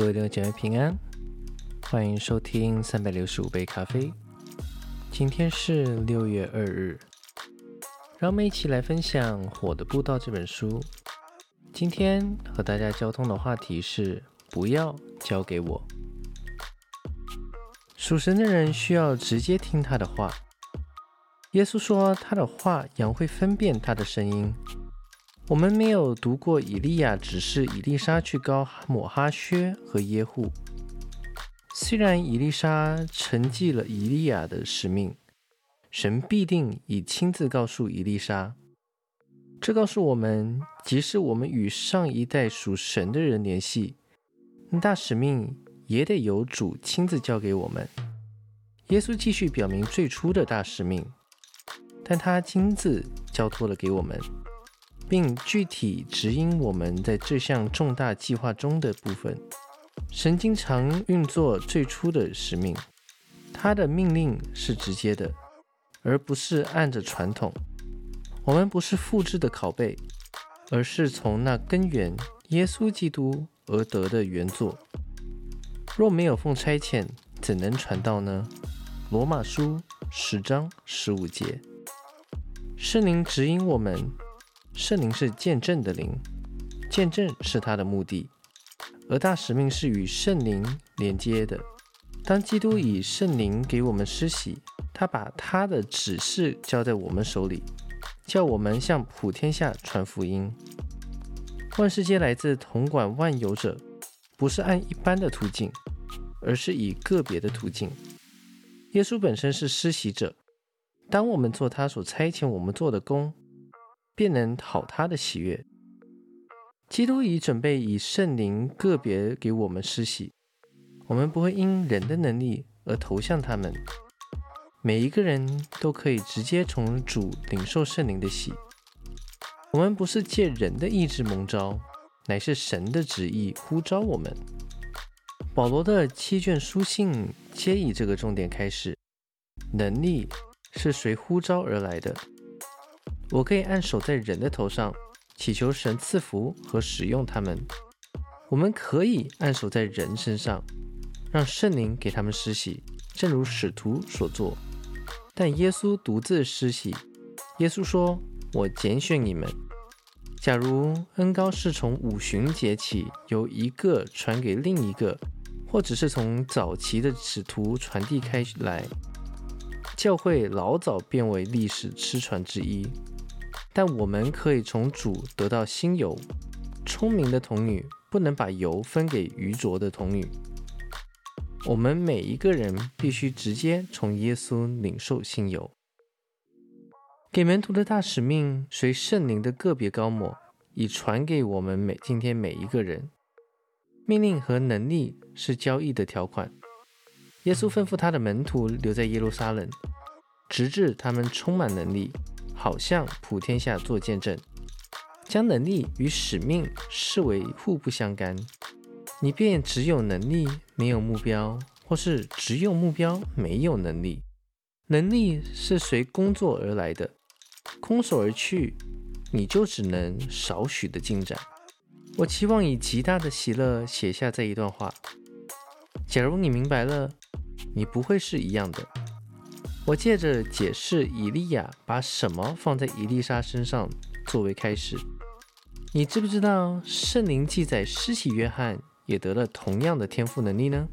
各位弟兄姐妹平安，欢迎收听三百六十五杯咖啡。今天是六月二日，让我们一起来分享《火的步道》这本书。今天和大家交通的话题是：不要交给我。属神的人需要直接听他的话。耶稣说，他的话羊会分辨他的声音。我们没有读过以利亚指示以利沙去高抹哈薛和耶户。虽然以利沙承继了以利亚的使命，神必定已亲自告诉以利沙。这告诉我们，即使我们与上一代属神的人联系，大使命也得由主亲自交给我们。耶稣继续表明最初的大使命，但他亲自交托了给我们。并具体指引我们在这项重大计划中的部分。神经常运作最初的使命，他的命令是直接的，而不是按着传统。我们不是复制的拷贝，而是从那根源耶稣基督而得的原作。若没有奉差遣，怎能传道呢？罗马书十章十五节。圣灵指引我们。圣灵是见证的灵，见证是他的目的，而大使命是与圣灵连接的。当基督以圣灵给我们施洗，他把他的指示交在我们手里，叫我们向普天下传福音。万世皆来自统管万有者，不是按一般的途径，而是以个别的途径。耶稣本身是施洗者，当我们做他所差遣我们做的工。便能讨他的喜悦。基督已准备以圣灵个别给我们施洗，我们不会因人的能力而投向他们。每一个人都可以直接从主领受圣灵的喜。我们不是借人的意志蒙召，乃是神的旨意呼召我们。保罗的七卷书信皆以这个重点开始：能力是随呼召而来的。我可以按手在人的头上，祈求神赐福和使用他们。我们可以按手在人身上，让圣灵给他们施洗，正如使徒所做。但耶稣独自施洗。耶稣说：“我拣选你们。”假如恩高是从五旬节起由一个传给另一个，或者是从早期的使徒传递开来，教会老早变为历史失传之一。但我们可以从主得到新油。聪明的童女不能把油分给愚拙的童女。我们每一个人必须直接从耶稣领受新油。给门徒的大使命随圣灵的个别高抹，已传给我们每今天每一个人。命令和能力是交易的条款。耶稣吩咐他的门徒留在耶路撒冷，直至他们充满能力。好像普天下做见证，将能力与使命视为互不相干。你便只有能力没有目标，或是只有目标没有能力。能力是随工作而来的，空手而去，你就只能少许的进展。我期望以极大的喜乐写下这一段话。假如你明白了，你不会是一样的。我借着解释以利亚把什么放在伊丽莎身上作为开始，你知不知道圣灵记载施洗约翰也得了同样的天赋能力呢？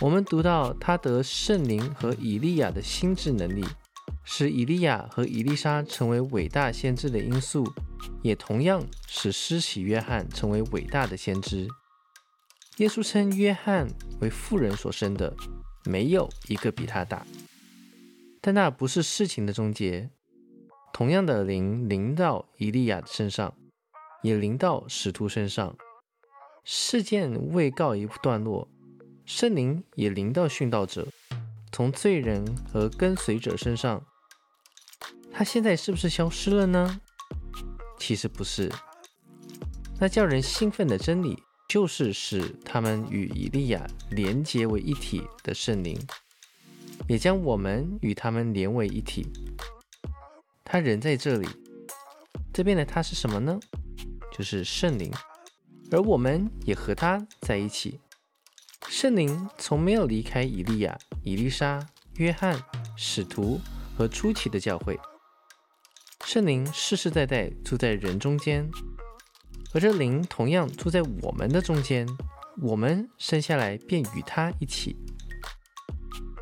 我们读到他得圣灵和以利亚的心智能力，使以利亚和以丽莎成为伟大先知的因素，也同样使施洗约翰成为伟大的先知。耶稣称约翰为妇人所生的，没有一个比他大。但那不是事情的终结。同样的灵临到以利亚的身上，也临到使徒身上。事件未告一段落，圣灵也临到殉道者，从罪人和跟随者身上。他现在是不是消失了呢？其实不是。那叫人兴奋的真理，就是使他们与以利亚连结为一体的圣灵。也将我们与他们连为一体。他人在这里，这边的他是什么呢？就是圣灵，而我们也和他在一起，圣灵从没有离开以利亚、以利沙、约翰、使徒和初期的教会。圣灵世世代代住在人中间，而这灵同样住在我们的中间。我们生下来便与他一起。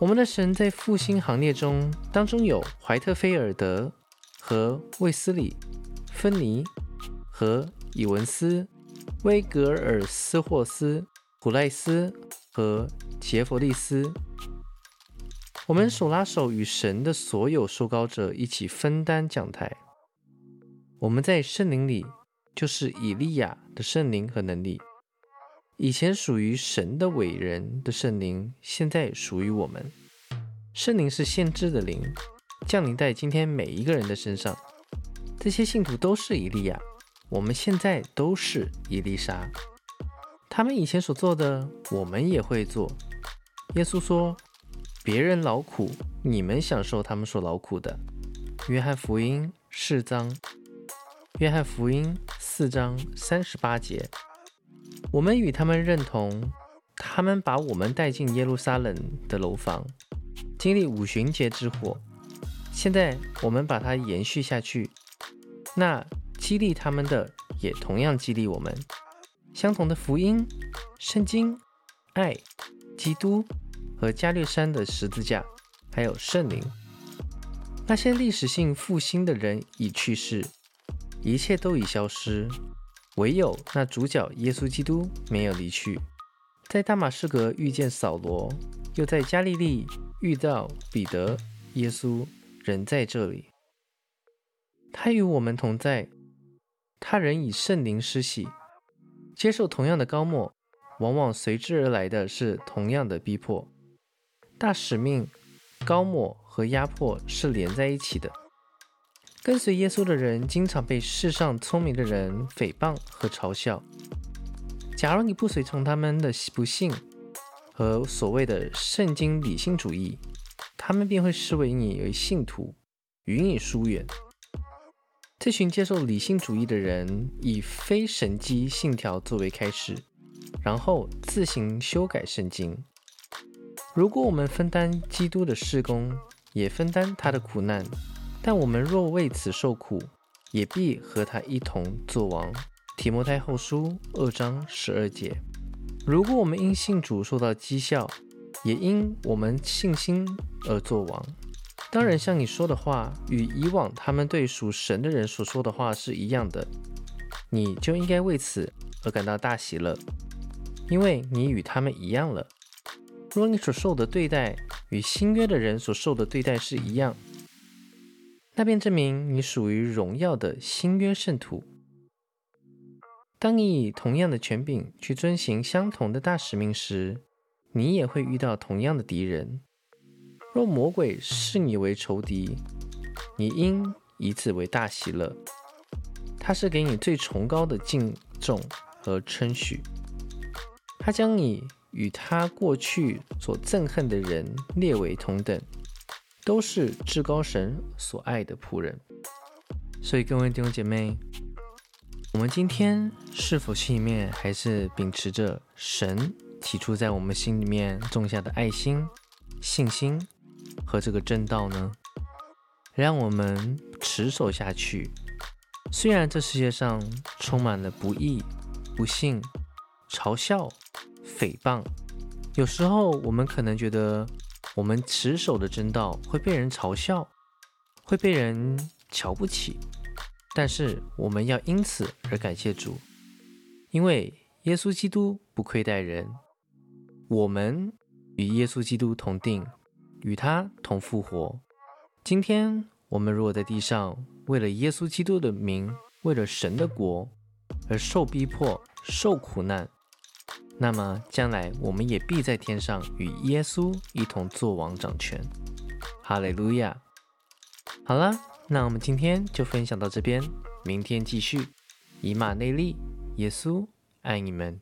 我们的神在复兴行列中，当中有怀特菲尔德和卫斯理、芬尼和伊文斯、威格尔斯霍斯、古赖斯和杰弗利斯。我们手拉手与神的所有受膏者一起分担讲台。我们在圣灵里，就是以利亚的圣灵和能力。以前属于神的伟人的圣灵，现在属于我们。圣灵是先知的灵，降临在今天每一个人的身上。这些信徒都是以利亚，我们现在都是以利沙。他们以前所做的，我们也会做。耶稣说：“别人劳苦，你们享受他们所劳苦的。”约翰福音四章，约翰福音四章三十八节。我们与他们认同，他们把我们带进耶路撒冷的楼房，经历五旬节之火。现在我们把它延续下去，那激励他们的也同样激励我们。相同的福音、圣经、爱、基督和加略山的十字架，还有圣灵。那些历史性复兴的人已去世，一切都已消失。唯有那主角耶稣基督没有离去，在大马士革遇见扫罗，又在加利利遇到彼得，耶稣仍在这里。他与我们同在，他人以圣灵施洗，接受同样的高莫，往往随之而来的是同样的逼迫。大使命、高莫和压迫是连在一起的。跟随耶稣的人，经常被世上聪明的人诽谤和嘲笑。假如你不随从他们的不幸和所谓的圣经理性主义，他们便会视为你为信徒，与你疏远。这群接受理性主义的人，以非神机信条作为开始，然后自行修改圣经。如果我们分担基督的事工，也分担他的苦难。但我们若为此受苦，也必和他一同作王。提摩太后书二章十二节。如果我们因信主受到讥笑，也因我们信心而作王。当然，像你说的话与以往他们对属神的人所说的话是一样的，你就应该为此而感到大喜乐，因为你与他们一样了。若你所受的对待与新约的人所受的对待是一样，那便证明你属于荣耀的新约圣徒。当你以同样的权柄去遵行相同的大使命时，你也会遇到同样的敌人。若魔鬼视你为仇敌，你应以此为大喜乐。他是给你最崇高的敬重和称许。他将你与他过去所憎恨的人列为同等。都是至高神所爱的仆人，所以各位弟兄姐妹，我们今天是否心里面还是秉持着神提出在我们心里面种下的爱心、信心和这个正道呢？让我们持守下去。虽然这世界上充满了不义、不幸、嘲笑、诽谤，有时候我们可能觉得。我们持守的真道会被人嘲笑，会被人瞧不起，但是我们要因此而感谢主，因为耶稣基督不亏待人。我们与耶稣基督同定，与他同复活。今天我们如果在地上为了耶稣基督的名，为了神的国而受逼迫、受苦难。那么将来我们也必在天上与耶稣一同作王掌权，哈利路亚！好了，那我们今天就分享到这边，明天继续。以马内利，耶稣爱你们。